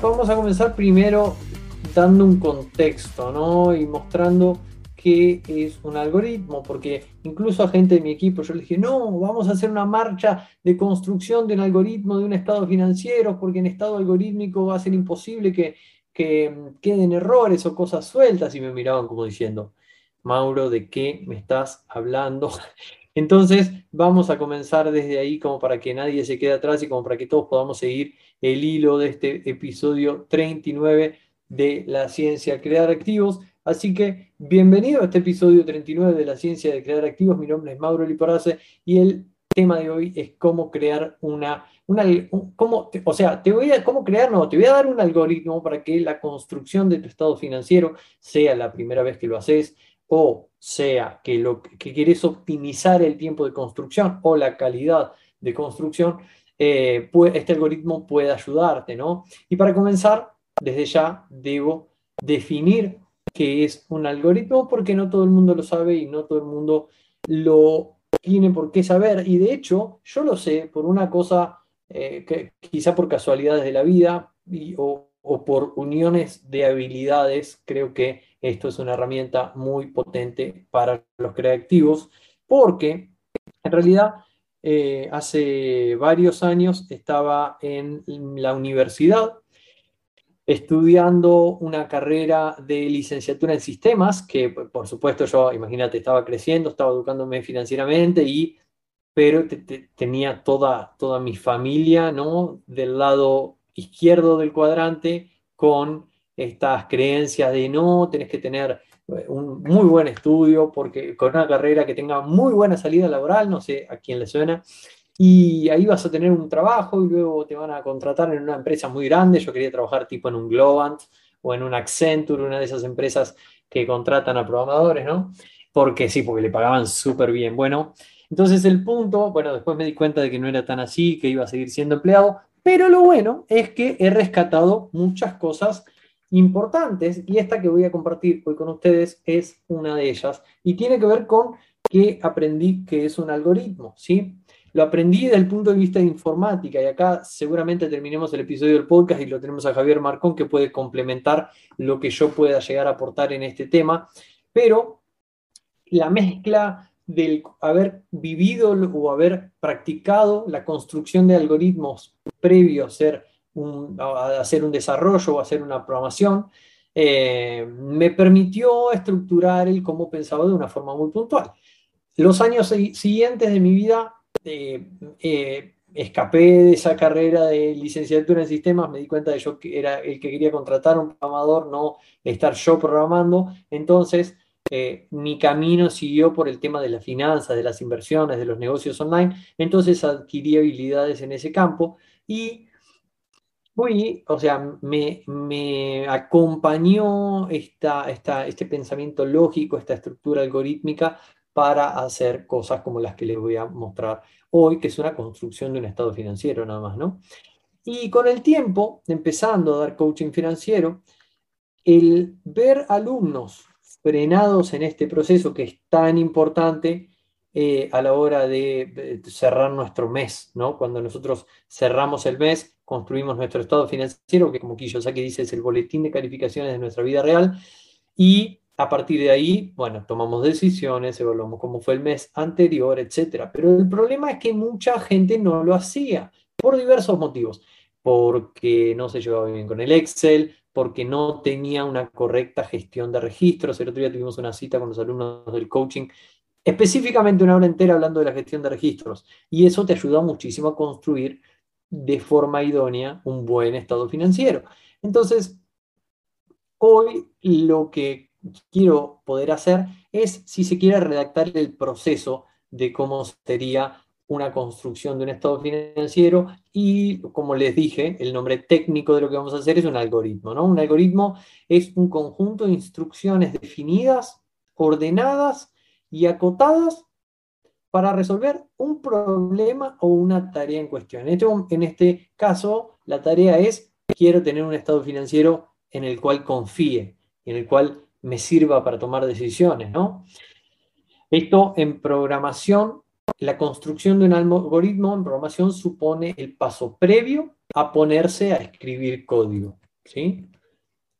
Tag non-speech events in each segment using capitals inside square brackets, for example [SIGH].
Vamos a comenzar primero dando un contexto, ¿no? Y mostrando qué es un algoritmo, porque incluso a gente de mi equipo yo le dije, no, vamos a hacer una marcha de construcción de un algoritmo de un estado financiero, porque en estado algorítmico va a ser imposible que, que queden errores o cosas sueltas, y me miraban como diciendo, Mauro, ¿de qué me estás hablando? Entonces, vamos a comenzar desde ahí como para que nadie se quede atrás y como para que todos podamos seguir el hilo de este episodio 39 de la ciencia crear activos. Así que bienvenido a este episodio 39 de la ciencia de crear activos. Mi nombre es Mauro Liporace y el tema de hoy es cómo crear una, cómo, o sea, te voy a, cómo crear, te voy a dar un algoritmo para que la construcción de tu estado financiero sea la primera vez que lo haces o sea que lo que quieres optimizar el tiempo de construcción o la calidad de construcción, eh, este algoritmo puede ayudarte, ¿no? Y para comenzar, desde ya debo definir que es un algoritmo porque no todo el mundo lo sabe y no todo el mundo lo tiene por qué saber. Y de hecho, yo lo sé por una cosa, eh, que, quizá por casualidades de la vida o, por uniones de habilidades, creo que esto es una herramienta muy potente para los creativos porque en realidad eh, hace varios años estaba en la universidad estudiando una carrera de licenciatura en sistemas, que por supuesto yo, imagínate, estaba creciendo, estaba educándome financieramente, y, pero tenía toda, toda mi familia ¿no? del lado izquierdo del cuadrante con estas creencias de no, tenés que tener eh, un muy buen estudio, porque con una carrera que tenga muy buena salida laboral, no sé a quién le suena, y ahí vas a tener un trabajo y luego te van a contratar en una empresa muy grande. Yo quería trabajar tipo en un Globant o en un Accenture, una de esas empresas que contratan a programadores, ¿no? Porque sí, porque le pagaban súper bien. Bueno, entonces el punto, bueno, después me di cuenta de que no era tan así, que iba a seguir siendo empleado, pero lo bueno es que he rescatado muchas cosas importantes y esta que voy a compartir hoy con ustedes es una de ellas y tiene que ver con que aprendí que es un algoritmo, ¿sí? Lo aprendí desde el punto de vista de informática y acá seguramente terminemos el episodio del podcast y lo tenemos a Javier Marcón que puede complementar lo que yo pueda llegar a aportar en este tema, pero la mezcla del haber vivido o haber practicado la construcción de algoritmos previo a hacer hacer un desarrollo o hacer una programación, eh, me permitió estructurar el cómo pensaba de una forma muy puntual. Los años siguientes de mi vida este, eh, escapé de esa carrera de licenciatura en sistemas, me di cuenta de yo que era el que quería contratar un programador, no estar yo programando. Entonces, eh, mi camino siguió por el tema de las finanzas, de las inversiones, de los negocios online. Entonces adquirí habilidades en ese campo y fui, o sea, me, acompañó este pensamiento lógico, esta estructura algorítmica para hacer cosas como las que les voy a mostrar hoy, que es una construcción de un estado financiero nada más, ¿no? Y con el tiempo, empezando a dar coaching financiero, el ver alumnos frenados en este proceso que es tan importante eh, a la hora de cerrar nuestro mes, ¿no? Cuando nosotros cerramos el mes, construimos nuestro estado financiero, que como Kiyosaki dice es el boletín de calificaciones de nuestra vida real, y a partir de ahí, bueno, tomamos decisiones, evaluamos cómo fue el mes anterior, etc. Pero el problema es que mucha gente no lo hacía por diversos motivos. Porque no se llevaba bien con el Excel, porque no tenía una correcta gestión de registros. El otro día tuvimos una cita con los alumnos del coaching específicamente una hora entera hablando de la gestión de registros. Y eso te ayuda muchísimo a construir de forma idónea un buen estado financiero. Entonces, hoy lo que quiero poder hacer es, si se quiere, redactar el proceso de cómo sería una construcción de un estado financiero y, como les dije, el nombre técnico de lo que vamos a hacer es un algoritmo. ¿no? Un algoritmo es un conjunto de instrucciones definidas, ordenadas y acotadas para resolver un problema o una tarea en cuestión. En este, en este caso, la tarea es, quiero tener un estado financiero en el cual confíe, en el cual me sirva para tomar decisiones. ¿no? Esto en programación la construcción de un algoritmo en programación supone el paso previo a ponerse a escribir código. ¿sí?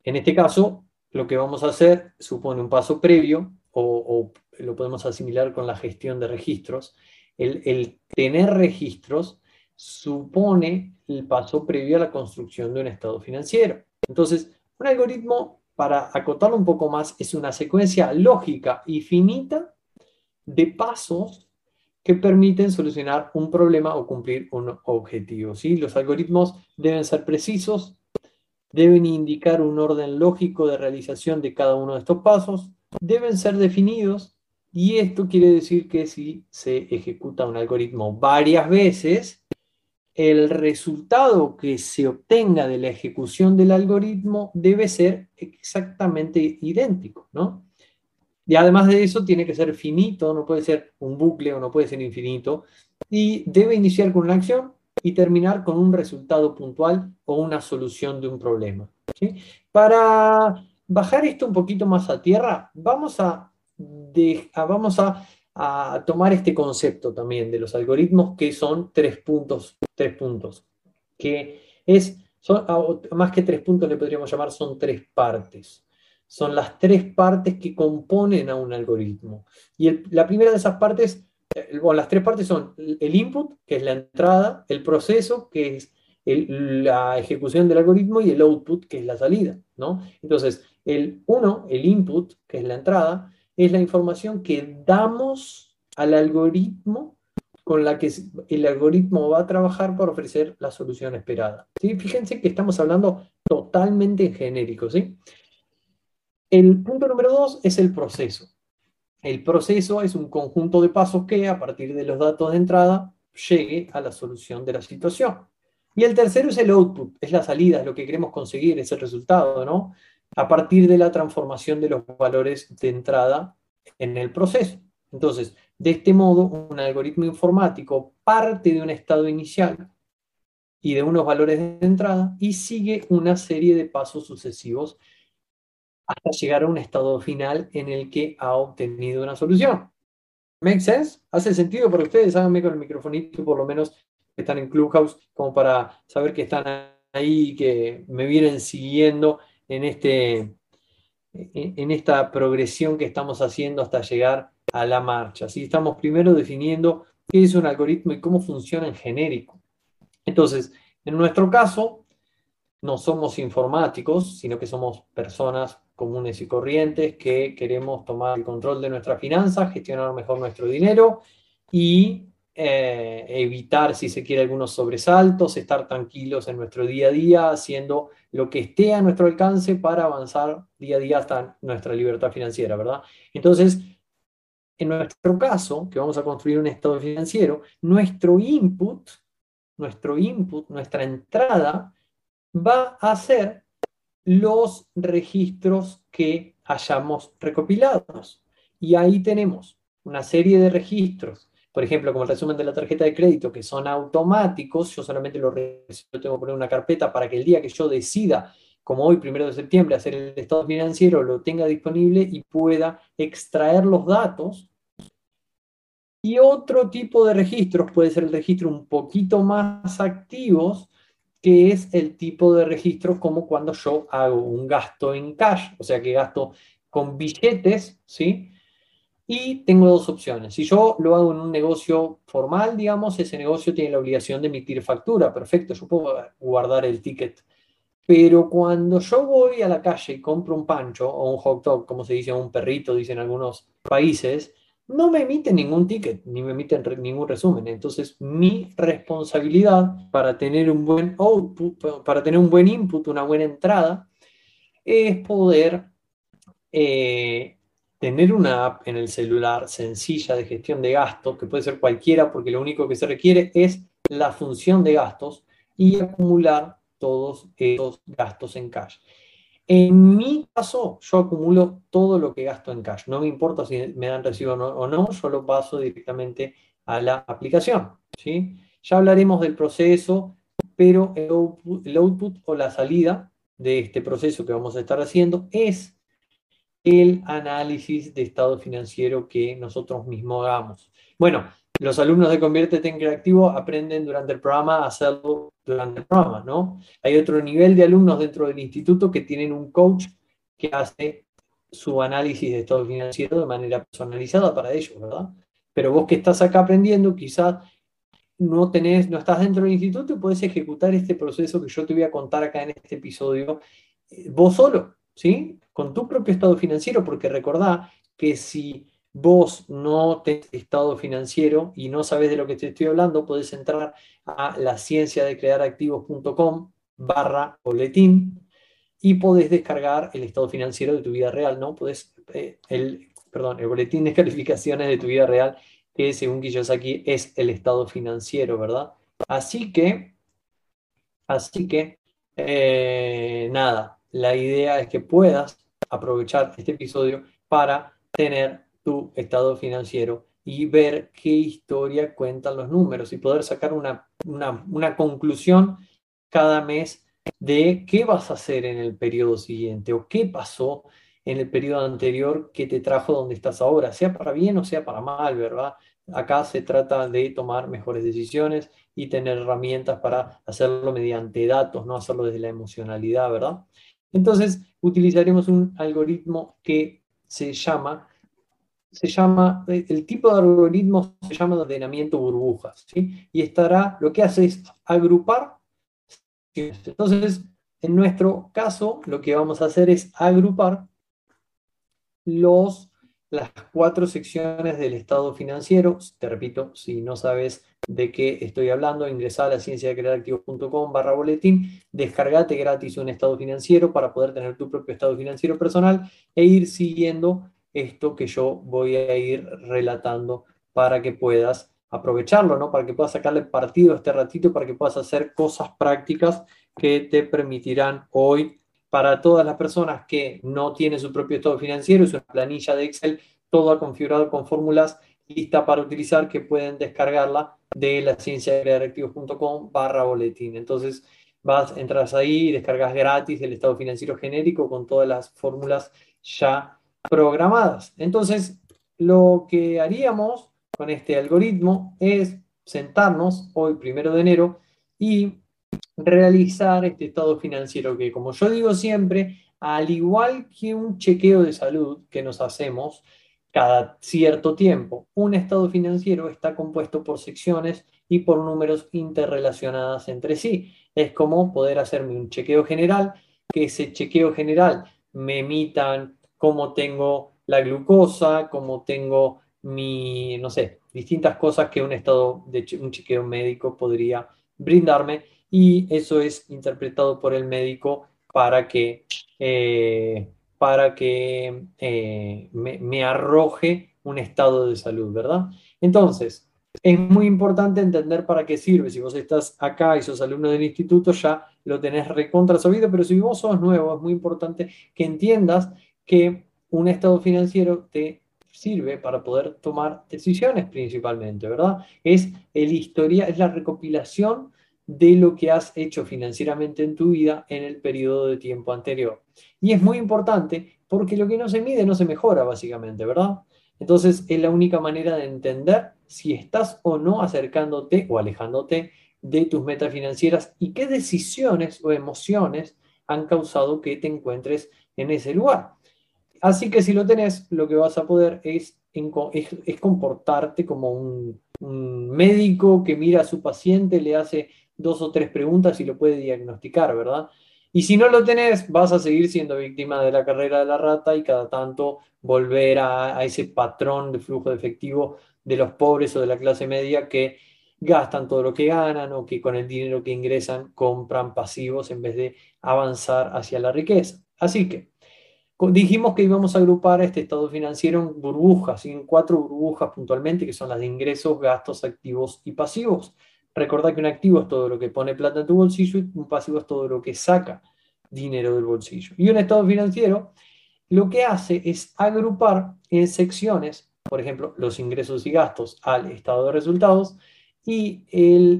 En este caso, lo que vamos a hacer supone un paso previo, o, lo podemos asimilar con la gestión de registros. El, tener registros supone el paso previo a la construcción de un estado financiero. Entonces, un algoritmo, para acotarlo un poco más, es una secuencia lógica y finita de pasos que permiten solucionar un problema o cumplir un objetivo. ¿sí? Los algoritmos deben ser precisos, deben indicar un orden lógico de realización de cada uno de estos pasos, deben ser definidos y esto quiere decir que si se ejecuta un algoritmo varias veces, el resultado que se obtenga de la ejecución del algoritmo debe ser exactamente idéntico, ¿no? Y además de eso, tiene que ser finito, no puede ser un bucle o no puede ser infinito. Y debe iniciar con una acción y terminar con un resultado puntual o una solución de un problema. Para bajar esto un poquito más a tierra, vamos a, vamos a, tomar este concepto también de los algoritmos que son tres puntos, tres puntos, que es, son, más que tres puntos le podríamos llamar, son tres partes son las tres partes que componen a un algoritmo. Y la primera de esas partes, eh, bueno, las tres partes son el input, que es la entrada, el proceso, que es la ejecución del algoritmo, y el output, que es la salida. ¿no? Entonces, el uno, el input, que es la entrada, es la información que damos al algoritmo con la que el algoritmo va a trabajar para ofrecer la solución esperada. ¿sí? Fíjense que estamos hablando totalmente en genérico. ¿sí? El punto número dos es el proceso. El proceso es un conjunto de pasos que, a partir de los datos de entrada, llegue a la solución de la situación. Y el tercero es el output, es la salida, es lo que queremos conseguir, es el resultado, ¿no? A partir de la transformación de los valores de entrada en el proceso. Entonces, de este modo, un algoritmo informático parte de un estado inicial y de unos valores de entrada y sigue una serie de pasos sucesivos hasta llegar a un estado final en el que ha obtenido una solución. ¿Make sense? ¿Hace sentido para ustedes? Háganme con el microfonito, por lo menos que están en Clubhouse, como para saber que están ahí que me vienen siguiendo en, este, en esta progresión que estamos haciendo hasta llegar a la marcha. Así estamos primero definiendo qué es un algoritmo y cómo funciona en genérico. Entonces, en nuestro caso, no somos informáticos, sino que somos personas comunes y corrientes que queremos tomar el control de nuestras finanzas, gestionar mejor nuestro dinero y eh, evitar, si se quiere, algunos sobresaltos, estar tranquilos en nuestro día a día, haciendo lo que esté a nuestro alcance para avanzar día a día hasta nuestra libertad financiera, ¿verdad? Entonces, en nuestro caso, que vamos a construir un estado financiero, nuestro input, nuestro input, nuestra entrada, va a ser los registros que hayamos recopilados. Y ahí tenemos una serie de registros, por ejemplo, como el resumen de la tarjeta de crédito, que son automáticos, yo solamente lo recibo, tengo que poner una carpeta para que el día que yo decida, como hoy, primero de septiembre, hacer el estado financiero, lo tenga disponible y pueda extraer los datos. Y otro tipo de registros puede ser el registro un poquito más activos, que es el tipo de registro como cuando yo hago un gasto en cash, o sea que gasto con billetes, ¿sí? Y tengo dos opciones. Si yo lo hago en un negocio formal, digamos, ese negocio tiene la obligación de emitir factura, perfecto, yo puedo guardar el ticket. Pero cuando yo voy a la calle y compro un pancho o un hot dog, como se dice, un perrito, dicen algunos países, no me emiten ningún ticket, ni me emiten ningún resumen. Entonces, mi responsabilidad para tener un buen output, para tener un buen input, una buena entrada, es poder eh, tener una app en el celular sencilla de gestión de gastos, que puede ser cualquiera, porque lo único que se requiere es la función de gastos y acumular todos esos gastos en cash. En mi caso, yo acumulo todo lo que gasto en cash. No me importa si me dan recibo o no, yo lo paso directamente a la aplicación. ¿sí? Ya hablaremos del proceso, pero el output, o la salida de este proceso que vamos a estar haciendo es el análisis de estado financiero que nosotros mismos hagamos. Bueno, los alumnos de Conviértete en Creativo aprenden durante el programa a hacerlo durante el programa, ¿no? Hay otro nivel de alumnos dentro del instituto que tienen un coach que hace su análisis de estado financiero de manera personalizada para ellos, ¿verdad? Pero vos que estás acá aprendiendo, quizás no tenés, no estás dentro del instituto y puedes ejecutar este proceso que yo te voy a contar acá en este episodio eh, vos solo, ¿sí? Con tu propio estado financiero, porque recordá que si vos no tenés estado financiero y no sabes de lo que te estoy hablando, podés entrar a la ciencia de crear activos.com barra boletín y podés descargar el estado financiero de tu vida real, ¿no? Podés, eh, el, perdón, el boletín de calificaciones de tu vida real, que según Kiyosaki es el estado financiero, ¿verdad? Así que, así que, eh, nada, la idea es que puedas aprovechar este episodio para tener tu estado financiero y ver qué historia cuentan los números y poder sacar una, una, conclusión cada mes de qué vas a hacer en el periodo siguiente o qué pasó en el periodo anterior que te trajo donde estás ahora, sea para bien o sea para mal, ¿verdad? Acá se trata de tomar mejores decisiones y tener herramientas para hacerlo mediante datos, no hacerlo desde la emocionalidad, ¿verdad? Entonces, utilizaremos un algoritmo que se llama se llama, el tipo de algoritmo se llama ordenamiento burbujas, ¿sí? Y estará, lo que hace es agrupar. Entonces, en nuestro caso, lo que vamos a hacer es agrupar los, las cuatro secciones del estado financiero. Te repito, si no sabes de qué estoy hablando, ingresa a la ciencia de activos.com barra boletín, descargate gratis un estado financiero para poder tener tu propio estado financiero personal e ir siguiendo esto que yo voy a ir relatando para que puedas aprovecharlo, ¿no? Para que puedas sacarle partido este ratito, para que puedas hacer cosas prácticas que te permitirán hoy para todas las personas que no tienen su propio estado financiero, es una planilla de Excel toda configurada con fórmulas lista para utilizar que pueden descargarla de la ciencia de barra boletín. Entonces vas, entras ahí y descargas gratis el estado financiero genérico con todas las fórmulas ya programadas. Entonces, lo que haríamos con este algoritmo es sentarnos hoy, primero de enero, y realizar este estado financiero que, como yo digo siempre, al igual que un chequeo de salud que nos hacemos cada cierto tiempo, un estado financiero está compuesto por secciones y por números interrelacionadas entre sí. Es como poder hacerme un chequeo general, que ese chequeo general me emitan cómo tengo la glucosa, cómo tengo mi, no sé, distintas cosas que un estado de un chequeo médico podría brindarme y eso es interpretado por el médico para que, eh, para que eh, me, arroje un estado de salud, ¿verdad? Entonces, es muy importante entender para qué sirve. Si vos estás acá y sos alumno del instituto, ya lo tenés recontra sabido, pero si vos sos nuevo, es muy importante que entiendas que un estado financiero te sirve para poder tomar decisiones principalmente, ¿verdad? Es el historia, es la recopilación de lo que has hecho financieramente en tu vida en el periodo de tiempo anterior. Y es muy importante porque lo que no se mide no se mejora, básicamente, ¿verdad? Entonces es la única manera de entender si estás o no acercándote o alejándote de tus metas financieras y qué decisiones o emociones han causado que te encuentres en ese lugar. Así que si lo tenés, lo que vas a poder es, es, comportarte como un, médico que mira a su paciente, le hace dos o tres preguntas y lo puede diagnosticar, ¿verdad? Y si no lo tenés, vas a seguir siendo víctima de la carrera de la rata y cada tanto volver a, ese patrón de flujo de efectivo de los pobres o de la clase media que gastan todo lo que ganan o que con el dinero que ingresan compran pasivos en vez de avanzar hacia la riqueza. Así que dijimos que íbamos a agrupar este estado financiero en burbujas, en cuatro burbujas puntualmente, que son las de ingresos, gastos, activos y pasivos. Recordad que un activo es todo lo que pone plata en tu bolsillo y un pasivo es todo lo que saca dinero del bolsillo. Y un estado financiero lo que hace es agrupar en secciones, por ejemplo, los ingresos y gastos al estado de resultados y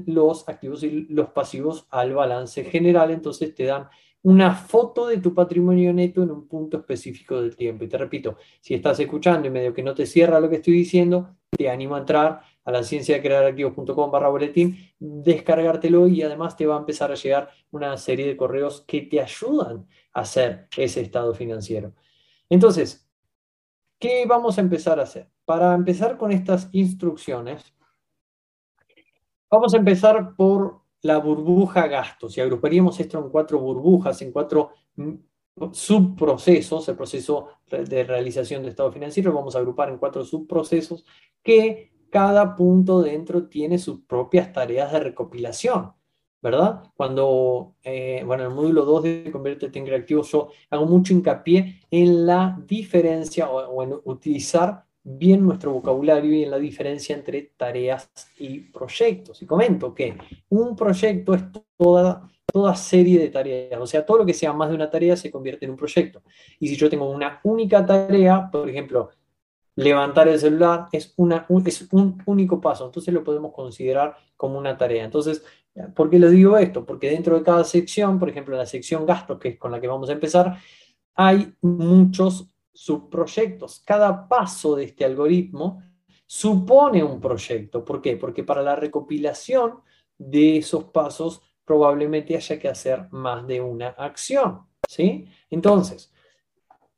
los activos y los pasivos al balance general. Entonces te dan una foto de tu patrimonio neto en un punto específico del tiempo. Y te repito, si estás escuchando y medio que no te cierra lo que estoy diciendo, te animo a entrar a la ciencia de crear barra boletín, descargártelo y además te va a empezar a llegar una serie de correos que te ayudan a hacer ese estado financiero. Entonces, ¿qué vamos a empezar a hacer? Para empezar con estas instrucciones, vamos a empezar por la burbuja gastos y agruparíamos esto en cuatro burbujas, en cuatro mm, subprocesos, el proceso de realización de estado financiero, vamos a agrupar en cuatro subprocesos que cada punto dentro tiene sus propias tareas de recopilación, ¿verdad? Cuando, eh, bueno, en el módulo 2 de Conviértete en Creativo yo hago mucho hincapié en la diferencia o en utilizar bien nuestro vocabulario y en la diferencia entre tareas y proyectos. Y comento que un proyecto es toda, toda serie de tareas, o sea, todo lo que sea más de una tarea se convierte en un proyecto. Y si yo tengo una única tarea, por ejemplo, levantar el celular es, una, un, es un único paso, entonces lo podemos considerar como una tarea. Entonces, ¿por qué les digo esto? Porque dentro de cada sección, por ejemplo, la sección gastos, que es con la que vamos a empezar, hay muchos subproyectos. Cada paso de este algoritmo supone un proyecto. ¿Por qué? Porque para la recopilación de esos pasos probablemente haya que hacer más de una acción. ¿sí? Entonces,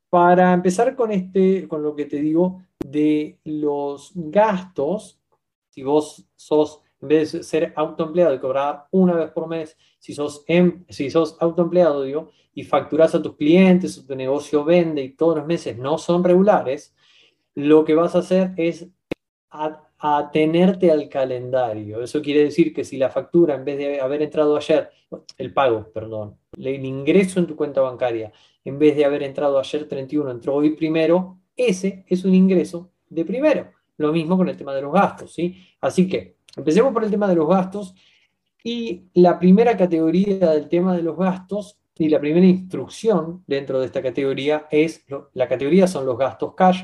para empezar con, este, con lo que te digo de los gastos, si vos sos, en vez de ser autoempleado y cobrar una vez por mes, si sos, em, si sos autoempleado, digo, y facturas a tus clientes, o tu negocio vende y todos los meses no son regulares, lo que vas a hacer es atenerte al calendario. Eso quiere decir que si la factura, en vez de haber entrado ayer, el pago, perdón, el ingreso en tu cuenta bancaria, en vez de haber entrado ayer 31, entró hoy primero, ese es un ingreso de primero. Lo mismo con el tema de los gastos, ¿sí? Así que empecemos por el tema de los gastos. Y la primera categoría del tema de los gastos y la primera instrucción dentro de esta categoría es, la categoría son los gastos cash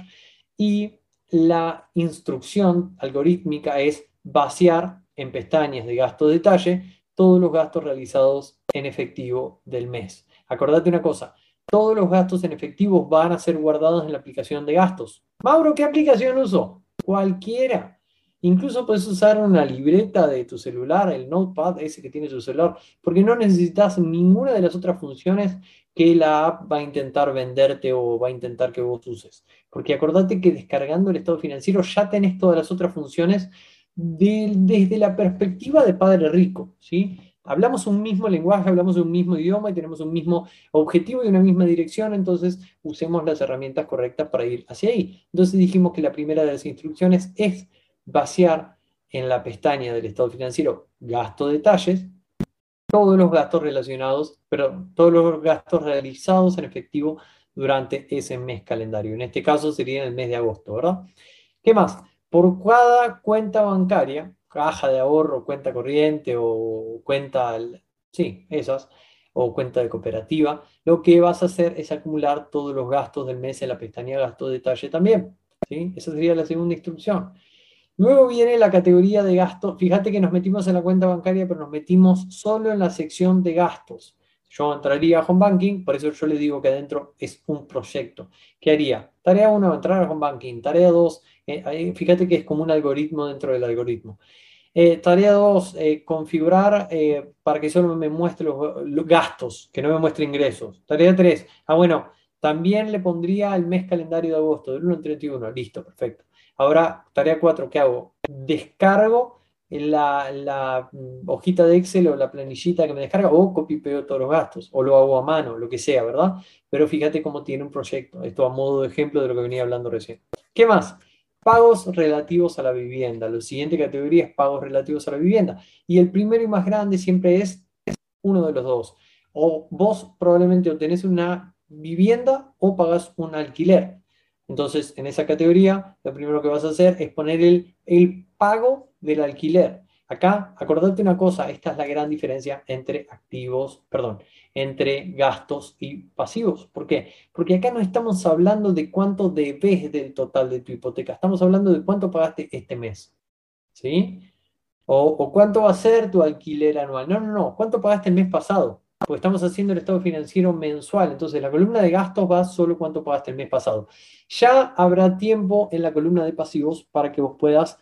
y la instrucción algorítmica es vaciar en pestañas de gasto detalle todos los gastos realizados en efectivo del mes. Acordate una cosa, todos los gastos en efectivo van a ser guardados en la aplicación de gastos. Mauro, ¿qué aplicación uso? Cualquiera. Incluso puedes usar una libreta de tu celular, el notepad ese que tiene tu celular, porque no necesitas ninguna de las otras funciones que la app va a intentar venderte o va a intentar que vos uses. Porque acordate que descargando el estado financiero ya tenés todas las otras funciones desde la perspectiva de padre rico, ¿sí? Hablamos un mismo lenguaje, hablamos un mismo idioma y tenemos un mismo objetivo y una misma dirección, entonces usemos las herramientas correctas para ir hacia ahí. Entonces dijimos que la primera de las instrucciones es vaciar en la pestaña del estado financiero gasto detalles todos los gastos relacionados, pero todos los gastos realizados en efectivo durante ese mes calendario. En este caso sería en el mes de agosto, ¿verdad? ¿Qué más? Por cada cuenta bancaria, caja de ahorro, cuenta corriente o cuenta, sí, esas, o cuenta de cooperativa, lo que vas a hacer es acumular todos los gastos del mes en la pestaña gasto detalle también. ¿sí? Esa sería la segunda instrucción. Luego viene la categoría de gastos. Fíjate que nos metimos en la cuenta bancaria, pero nos metimos solo en la sección de gastos. Yo entraría a Home Banking, por eso yo le digo que adentro es un proyecto. ¿Qué haría? Tarea 1, entrar a Home Banking. Tarea 2, eh, fíjate que es como un algoritmo dentro del algoritmo. Eh, tarea 2, eh, configurar para que solo me muestre los, los, gastos, que no me muestre ingresos. Tarea 3, ah bueno, también le pondría el mes calendario de agosto, del 1 al 31. Listo, perfecto. Ahora, tarea 4, ¿qué hago? Descargo en la, mm, hojita de Excel o la planillita que me descarga, o copio y pego todos los gastos, o lo hago a mano, lo que sea, ¿verdad? Pero fíjate cómo tiene un proyecto. Esto a modo de ejemplo de lo que venía hablando recién. ¿Qué más? Pagos relativos a la vivienda. La siguiente categoría es pagos relativos a la vivienda. Y el primero y más grande siempre es uno de los dos. O vos probablemente obtenés una vivienda o pagas un alquiler. Entonces, en esa categoría, lo primero que vas a hacer es poner el pago del alquiler. Acá, acordate una cosa, esta es la gran diferencia entre activos, perdón, entre gastos y pasivos. ¿Por qué? Porque acá no estamos hablando de cuánto debes del total de tu hipoteca, estamos hablando de cuánto pagaste este mes. ¿Sí? O, o cuánto va a ser tu alquiler anual. No, no, no, ¿cuánto pagaste el mes pasado? Porque estamos haciendo el estado financiero mensual. Entonces, la columna de gastos va solo cuánto pagaste el mes pasado. Ya habrá tiempo en la columna de pasivos para que vos puedas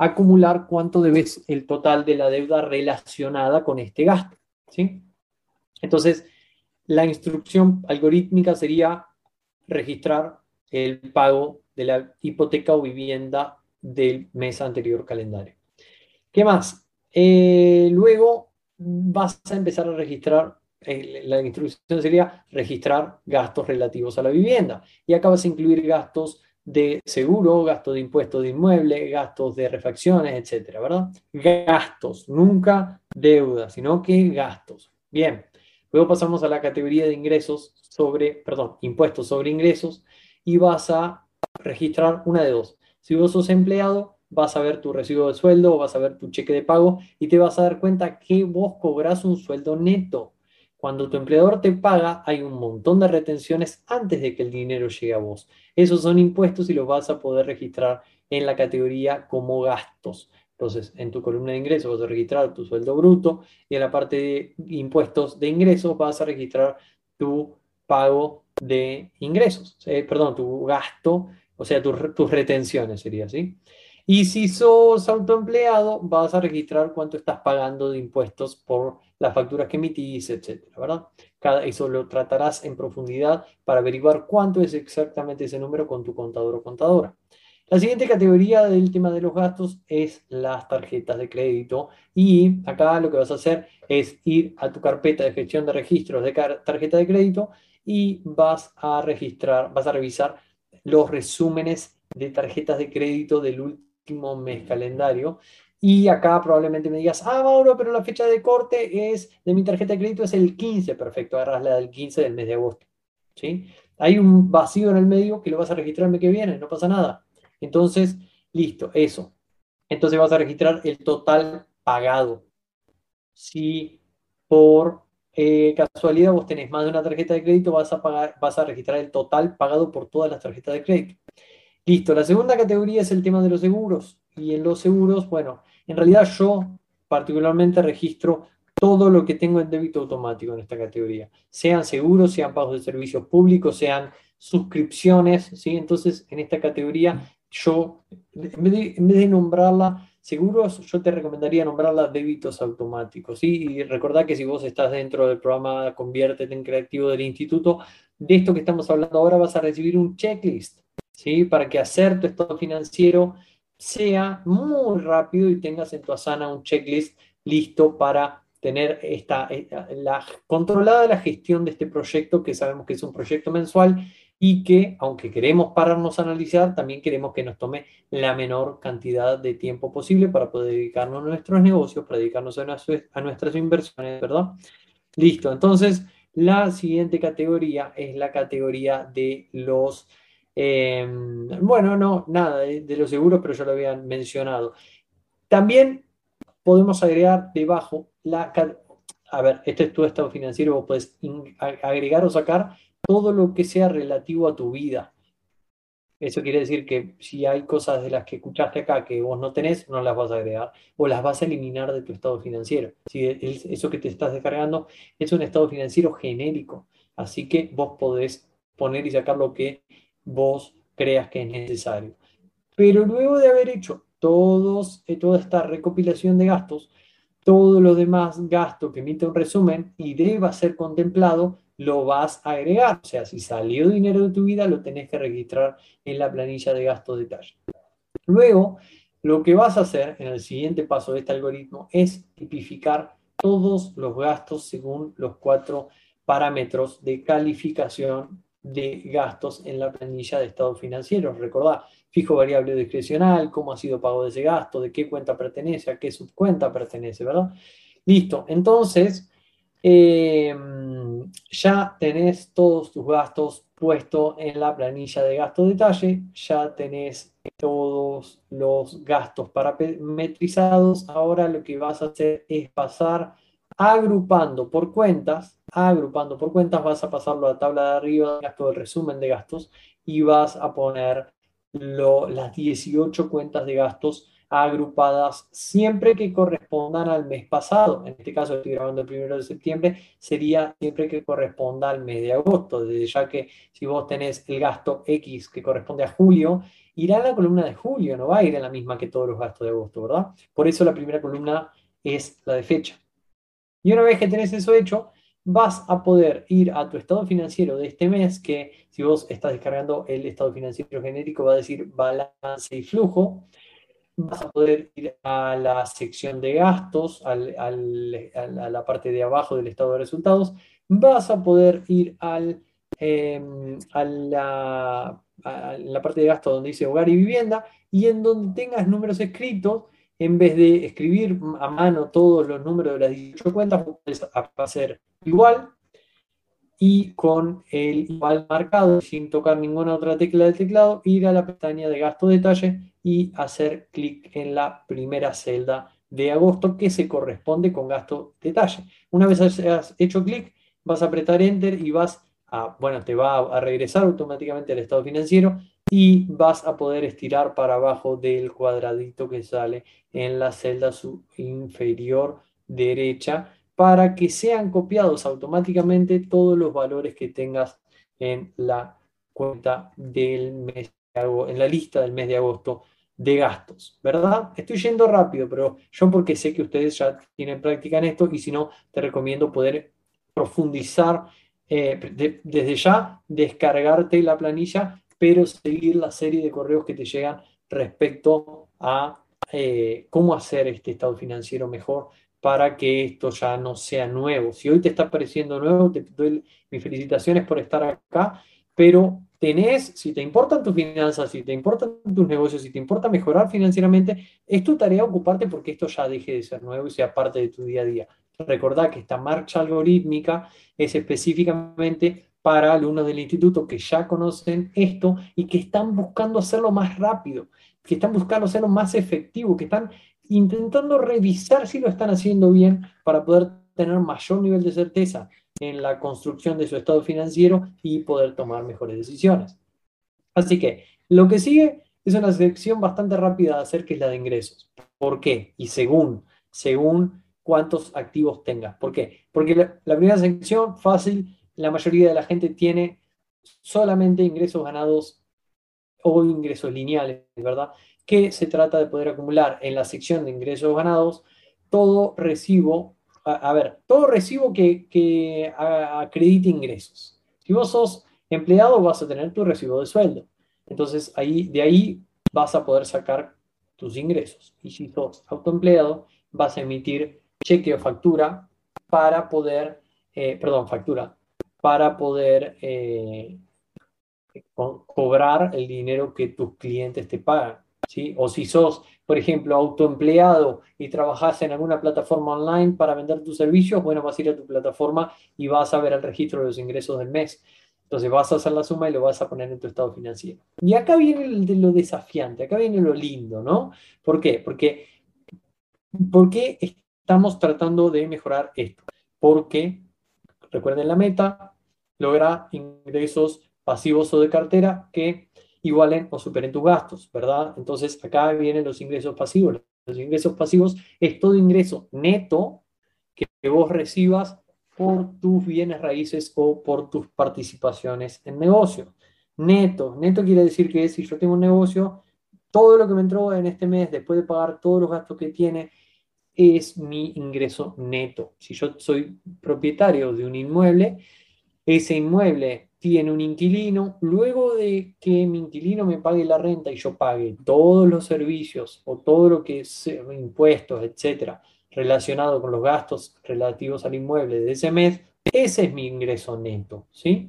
acumular cuánto debes el total de la deuda relacionada con este gasto. ¿sí? Entonces, la instrucción algorítmica sería registrar el pago de la hipoteca o vivienda del mes anterior calendario. ¿Qué más? Eh, luego vas a empezar a registrar, eh, la instrucción sería registrar gastos relativos a la vivienda. Y acá vas a incluir gastos de seguro, gastos de impuestos de inmueble, gastos de refacciones, etcétera, ¿verdad? Gastos, nunca deuda, sino que gastos. Bien, luego pasamos a la categoría de ingresos sobre, perdón, impuestos sobre ingresos y vas a registrar una de dos. Si vos sos empleado, vas a ver tu recibo de sueldo, vas a ver tu cheque de pago y te vas a dar cuenta que vos cobras un sueldo neto. Cuando tu empleador te paga, hay un montón de retenciones antes de que el dinero llegue a vos. Esos son impuestos y los vas a poder registrar en la categoría como gastos. Entonces, en tu columna de ingresos vas a registrar tu sueldo bruto y en la parte de impuestos de ingresos vas a registrar tu pago de ingresos, eh, perdón, tu gasto, o sea, tus retenciones sería así. Y si sos autoempleado, vas a registrar cuánto estás pagando de impuestos por las facturas que emitís, etcétera, ¿verdad? Eso lo tratarás en profundidad para averiguar cuánto es exactamente ese número con tu contador o contadora. La siguiente categoría del tema de los gastos es las tarjetas de crédito y acá lo que vas a hacer es ir a tu carpeta de gestión de registros de tarjeta de crédito y vas a registrar, vas a revisar los resúmenes de tarjetas de crédito del último mes calendario. Y acá probablemente me digas, ah, Mauro, pero la fecha de corte es de mi tarjeta de crédito es el 15, perfecto, agarras la del 15 del mes de agosto. ¿sí? Hay un vacío en el medio que lo vas a registrar el mes que viene, no pasa nada. Entonces, listo, eso. Entonces vas a registrar el total pagado. Si por eh, casualidad vos tenés más de una tarjeta de crédito, vas a, pagar, vas a registrar el total pagado por todas las tarjetas de crédito. Listo, la segunda categoría es el tema de los seguros. Y en los seguros, bueno, en realidad yo particularmente registro todo lo que tengo en débito automático en esta categoría. Sean seguros, sean pagos de servicios públicos, sean suscripciones, ¿sí? Entonces, en esta categoría, yo, en vez de, nombrarla seguros, yo te recomendaría nombrarla débitos automáticos, ¿sí? Y recordad que si vos estás dentro del programa Conviértete en Creativo del Instituto, de esto que estamos hablando ahora vas a recibir un checklist para que hacer tu estado financiero sea muy rápido y tengas en tu Asana un checklist listo para tener esta, la, controlada la gestión de este proyecto, que sabemos que es un proyecto mensual y que, aunque queremos pararnos a analizar, también queremos que nos tome la menor cantidad de tiempo posible para poder dedicarnos a nuestros negocios, para dedicarnos a, a nuestras inversiones, ¿verdad? Listo, entonces la siguiente categoría es la categoría de los Em, bueno, no, nada de, los seguros, pero ya lo habían mencionado. También podemos agregar debajo la... A ver, este es tu estado financiero, vos puedes agregar o sacar todo lo que sea relativo a tu vida. Eso quiere decir que si hay cosas de las que escuchaste acá que vos no tenés, no las vas a agregar o las vas a eliminar de tu estado financiero. Si eso que te estás descargando es un estado financiero genérico, así que vos podés poner y sacar lo que vos creas que es necesario. Pero luego de haber hecho todos, eh, toda esta recopilación de gastos, todos los demás gastos que emite un resumen y deba ser contemplado, lo vas a agregar. O sea, si salió dinero de tu vida, lo tenés que registrar en la planilla de gastos detalle. Luego, lo que vas a hacer en el siguiente paso de este algoritmo es tipificar todos los gastos según los cuatro parámetros de calificación de gastos en la planilla de estados financieros. Recordá, fijo variable discrecional, cómo ha sido pago de ese gasto, de qué cuenta pertenece, a qué subcuenta pertenece, ¿verdad? Listo, entonces eh, ya tenés todos tus gastos puestos en la planilla de gasto detalle, ya tenés todos los gastos parametrizados. Ahora lo que vas a hacer es pasar agrupando por cuentas, agrupando por cuentas, vas a pasarlo a la tabla de arriba, gasto del resumen de gastos, y vas a poner las 18 cuentas de gastos agrupadas siempre que correspondan al mes pasado. En este caso estoy grabando el primero de septiembre, sería siempre que corresponda al mes de agosto, desde ya que si vos tenés el gasto X que corresponde a julio, irá en la columna de julio, no va a ir en la misma que todos los gastos de agosto, ¿verdad? Por eso la primera columna es la de fecha. Y una vez que tenés eso hecho, vas a poder ir a tu estado financiero de este mes, que si vos estás descargando el estado financiero genérico va a decir balance y flujo, vas a poder ir a la sección de gastos, a la parte de abajo del estado de resultados, vas a poder ir al, em, a, la, a la parte de gastos donde dice hogar y vivienda y en donde tengas números escritos, en vez de escribir a mano todos los números de las 18 cuentas, puedes hacer igual y con el igual marcado, sin tocar ninguna otra tecla del teclado, ir a la pestaña de gasto detalle y hacer clic en la primera celda de agosto que se corresponde con gasto detalle. Una vez hayas hecho clic, vas a apretar Enter y vas a, bueno, te va a regresar automáticamente al estado financiero y vas a poder estirar para abajo del cuadradito que sale en la celda inferior derecha para que sean copiados automáticamente todos los valores que tengas en la cuenta del mes de agosto, en la lista del mes de agosto de gastos, ¿verdad? Estoy yendo rápido, pero yo porque sé que ustedes ya tienen práctica en esto y si no, te recomiendo poder profundizar eh, desde ya, descargarte la planilla, pero seguir la serie de correos que te llegan respecto a eh, cómo hacer este estado financiero mejor para que esto ya no sea nuevo. Si hoy te está pareciendo nuevo, te doy mis felicitaciones por estar acá, pero tenés, si te importan tus finanzas, si te importan tus negocios, si te importa mejorar financieramente, es tu tarea ocuparte porque esto ya deje de ser nuevo y sea parte de tu día a día. Recordá que esta marcha algorítmica es específicamente para alumnos del instituto que ya conocen esto y que están buscando hacerlo más rápido, que están buscando hacerlo más efectivo, que están intentando revisar si lo están haciendo bien para poder tener mayor nivel de certeza en la construcción de su estado financiero y poder tomar mejores decisiones. Así que lo que sigue es una sección bastante rápida de hacer, que es la de ingresos. ¿Por qué? Y según, según cuántos activos tengas. ¿Por qué? Porque la primera sección, fácil, la mayoría de la gente tiene solamente ingresos ganados o ingresos lineales, ¿verdad? Que se trata de poder acumular en la sección de ingresos ganados todo recibo, a, ver, todo recibo que, acredite ingresos. Si vos sos empleado, vas a tener tu recibo de sueldo. Entonces, ahí, de ahí vas a poder sacar tus ingresos. Y si sos autoempleado, vas a emitir cheque o factura para poder, eh, perdón, factura, para poder eh, cobrar el dinero que tus clientes te pagan. ¿sí? O si sos, por ejemplo, autoempleado y trabajas en alguna plataforma online para vender tus servicios, bueno, vas a ir a tu plataforma y vas a ver el registro de los ingresos del mes. Entonces vas a hacer la suma y lo vas a poner en tu estado financiero. Y acá viene lo desafiante, acá viene lo lindo, ¿no? ¿Por qué? Porque, porque estamos tratando de mejorar esto. Porque, recuerden la meta, logra ingresos pasivos o de cartera que igualen o superen tus gastos, ¿verdad? Entonces acá vienen los ingresos pasivos. Los ingresos pasivos es todo ingreso neto que vos recibas por tus bienes raíces o por tus participaciones en negocio. Neto, neto quiere decir que si yo tengo un negocio, todo lo que me entró en este mes, después de pagar todos los gastos que tiene, es mi ingreso neto. Si yo soy propietario de un inmueble, ese inmueble tiene un inquilino, luego de que mi inquilino me pague la renta y yo pague todos los servicios o todo lo que es impuestos, etcétera, relacionado con los gastos relativos al inmueble de ese mes, ese es mi ingreso neto, ¿sí?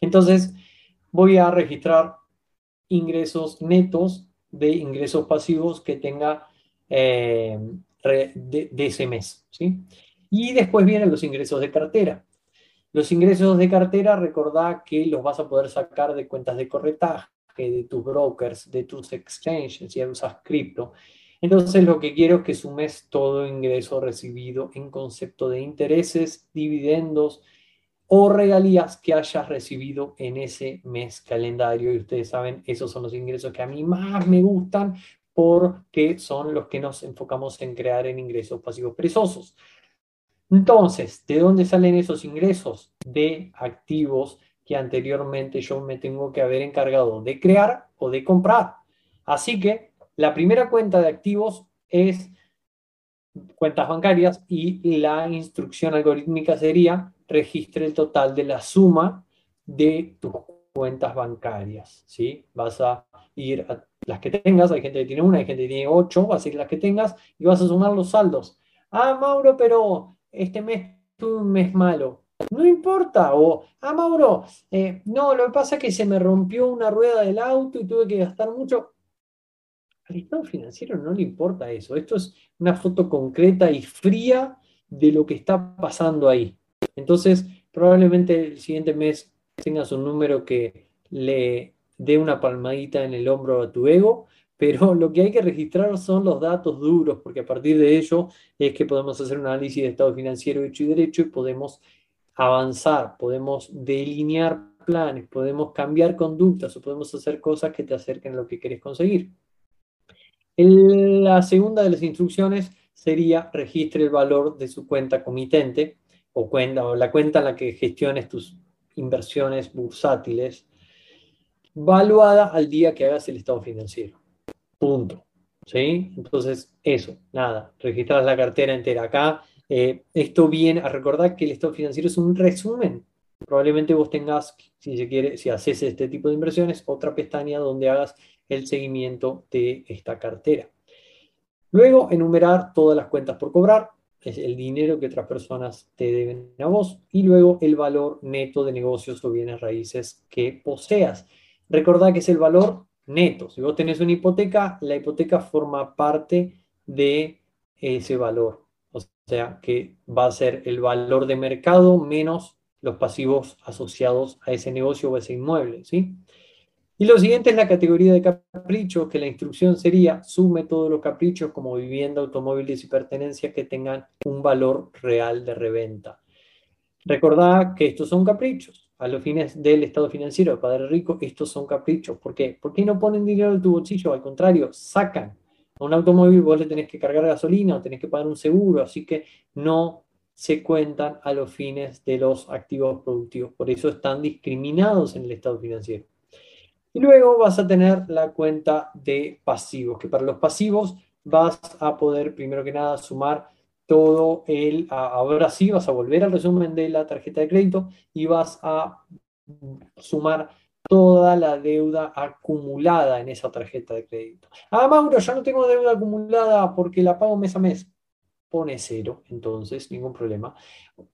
Entonces, voy a registrar ingresos netos de ingresos pasivos que tenga eh, de, ese mes, ¿sí? Y después vienen los ingresos de cartera. Los ingresos de cartera, recordá que los vas a poder sacar de cuentas de corretaje, de tus brokers, de tus exchanges, si usas cripto. Entonces lo que quiero es que sumes todo ingreso recibido en concepto de intereses, dividendos o regalías que hayas recibido en ese mes calendario. Y ustedes saben, esos son los ingresos que a mí más me gustan porque son los que nos enfocamos en crear en ingresos pasivos perezosos. Entonces, ¿de dónde salen esos ingresos? De activos que anteriormente yo me tengo que haber encargado de crear o de comprar. Así que la primera cuenta de activos es cuentas bancarias y la instrucción algorítmica sería registre el total de la suma de tus cuentas bancarias. ¿sí? Vas a ir a las que tengas, hay gente que tiene una, hay gente que tiene ocho, vas a ir a las que tengas y vas a sumar los saldos. Ah, Mauro, pero este mes tuve un mes malo. No importa, o, ah, Mauro, eh, no, lo que pasa es que se me rompió una rueda del auto y tuve que gastar mucho. Al Estado financiero no le importa eso. Esto es una foto concreta y fría de lo que está pasando ahí. Entonces, probablemente el siguiente mes tengas un número que le dé una palmadita en el hombro a tu ego pero [LAUGHS] lo que hay que registrar son los datos duros, porque a partir de ello es que podemos hacer un análisis de estado financiero hecho y derecho y podemos avanzar, podemos delinear planes, podemos cambiar conductas o podemos hacer cosas que te acerquen a lo que querés conseguir. La segunda de las instrucciones sería registre el valor de su cuenta comitente o, cuenta, o la cuenta en la que gestiones tus inversiones bursátiles, valuada al día que hagas el estado financiero. Punto. ¿Sí? Entonces, eso, nada, registras la cartera entera acá. Eh, esto viene a recordar que el estado financiero es un resumen. Probablemente vos tengas, si se quiere, si haces este tipo de inversiones, otra pestaña donde hagas el seguimiento de esta cartera. Luego, enumerar todas las cuentas por cobrar, es el dinero que otras personas te deben a vos, y luego el valor neto de negocios o bienes raíces que poseas. Recordad que es el valor neto. Si vos tenés una hipoteca, la hipoteca forma parte de ese valor. O sea que va a ser el valor de mercado menos los pasivos asociados a ese negocio o a ese inmueble. ¿sí? Y lo siguiente es la categoría de caprichos, que la instrucción sería sume todos los caprichos como vivienda, automóviles y pertenencias que tengan un valor real de reventa. Recordad que estos son caprichos a los fines del estado financiero del padre rico, estos son caprichos. ¿Por qué? ¿Por qué no ponen dinero en tu bolsillo? Al contrario, sacan. A un automóvil vos le tenés que cargar gasolina o tenés que pagar un seguro, así que no se cuentan a los fines de los activos productivos. Por eso están discriminados en el estado financiero. Y luego vas a tener la cuenta de pasivos, que para los pasivos vas a poder, primero que nada, sumar todo el, ahora sí vas a volver al resumen de la tarjeta de crédito y vas a sumar toda la deuda acumulada en esa tarjeta de crédito. Ah, Mauro, ya no tengo deuda acumulada porque la pago mes a mes. Pone cero, entonces, ningún problema.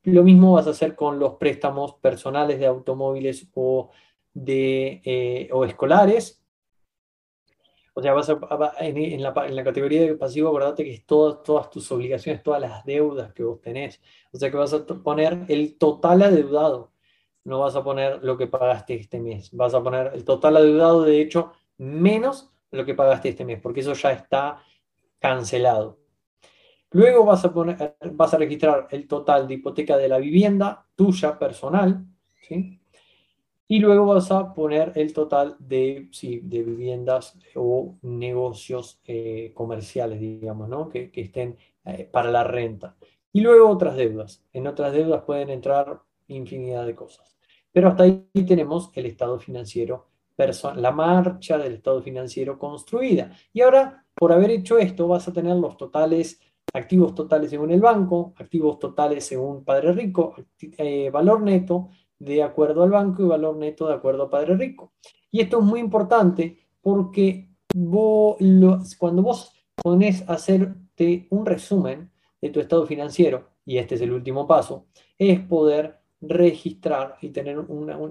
Lo mismo vas a hacer con los préstamos personales de automóviles o, de, eh, o escolares. O sea, vas en, la, categoría de pasivo, acordate que es todas tus obligaciones, todas las deudas que vos tenés. O sea que vas a poner el total adeudado. No vas a poner lo que pagaste este mes. Vas a poner el total adeudado, de hecho, menos lo que pagaste este mes, porque eso ya está cancelado. Luego vas a, poner, vas a registrar el total de hipoteca de la vivienda tuya personal, ¿sí? Y luego vas a poner el total de, de viviendas o negocios eh, comerciales, digamos, ¿no? que, estén eh, para la renta. Y luego otras deudas. En otras deudas pueden entrar infinidad de cosas. Pero hasta ahí tenemos el estado financiero, la marcha del estado financiero construida. Y ahora, por haber hecho esto, vas a tener los totales, activos totales según el banco, activos totales según Padre Rico, eh, valor neto, de acuerdo al banco y valor neto de acuerdo a Padre Rico. Y esto es muy importante porque vos, cuando vos pones a hacerte un resumen de tu estado financiero, y este es el último paso, es poder registrar y tener,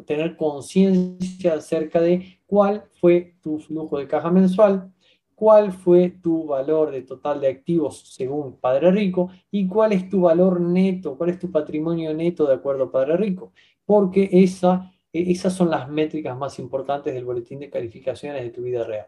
tener conciencia acerca de cuál fue tu flujo de caja mensual, cuál fue tu valor de total de activos según Padre Rico y cuál es tu valor neto, cuál es tu patrimonio neto de acuerdo a Padre Rico, porque esa, esas son las métricas más importantes del boletín de calificaciones de tu vida real.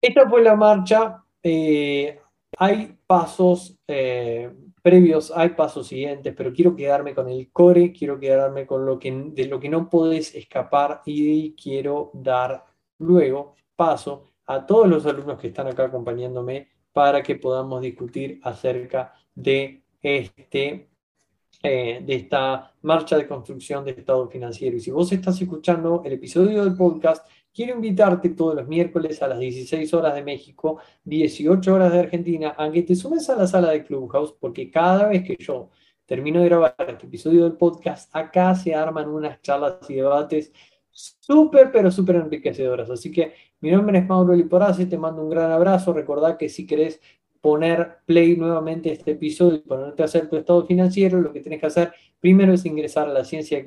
Esta fue la marcha. Eh, hay pasos eh, previos, hay pasos siguientes, pero quiero quedarme con el core, quiero quedarme con lo que, de lo que no puedes escapar y quiero dar luego paso a todos los alumnos que están acá acompañándome para que podamos discutir acerca de, este, eh, de esta marcha de construcción del Estado financiero. Y si vos estás escuchando el episodio del podcast, quiero invitarte todos los miércoles a las 16 horas de México, 18 horas de Argentina, a que te sumes a la sala de Clubhouse, porque cada vez que yo termino de grabar este episodio del podcast, acá se arman unas charlas y debates súper, pero súper enriquecedoras. Así que mi nombre es Mauro Liporazzi, te mando un gran abrazo. Recordá que si querés poner play nuevamente este episodio y ponerte a hacer tu estado financiero, lo que tienes que hacer primero es ingresar a la ciencia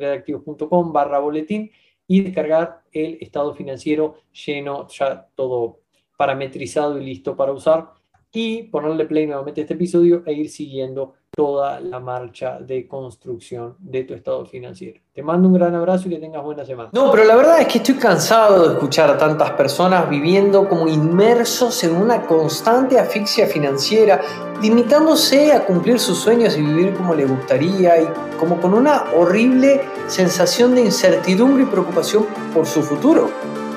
barra boletín y descargar el estado financiero lleno, ya todo parametrizado y listo para usar y ponerle play nuevamente este episodio e ir siguiendo toda la marcha de construcción de tu estado financiero. Te mando un gran abrazo y que tengas buena semana. No, pero la verdad es que estoy cansado de escuchar a tantas personas viviendo como inmersos en una constante asfixia financiera, limitándose a cumplir sus sueños y vivir como le gustaría y como con una horrible sensación de incertidumbre y preocupación por su futuro.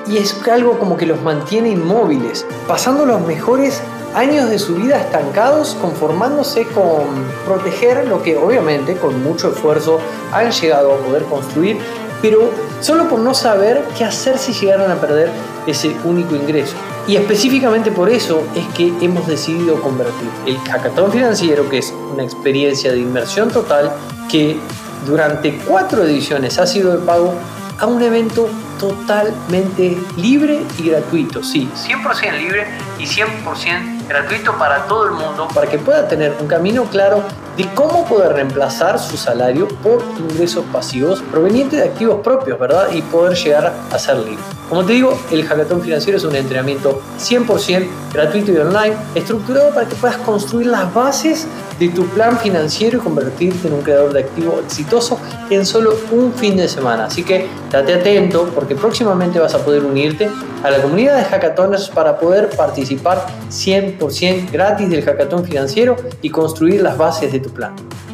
Y es algo como que los mantiene inmóviles, pasando los mejores años de su vida estancados conformándose con proteger lo que obviamente con mucho esfuerzo han llegado a poder construir, pero solo por no saber qué hacer si llegaran a perder ese único ingreso. Y específicamente por eso es que hemos decidido convertir el hackathon financiero, que es una experiencia de inmersión total, que durante cuatro ediciones ha sido de pago, a un evento totalmente libre y gratuito. Sí, 100% libre y 100% gratuito para todo el mundo, para que pueda tener un camino claro de cómo poder reemplazar su salario por ingresos pasivos provenientes de activos propios, ¿verdad? Y poder llegar a ser libre. Como te digo, el hackathon financiero es un entrenamiento 100% gratuito y online, estructurado para que puedas construir las bases de tu plan financiero y convertirte en un creador de activo exitoso en solo un fin de semana. Así que date atento porque próximamente vas a poder unirte a la comunidad de hackathoners para poder participar 100% gratis del hackathon financiero y construir las bases de tu plano.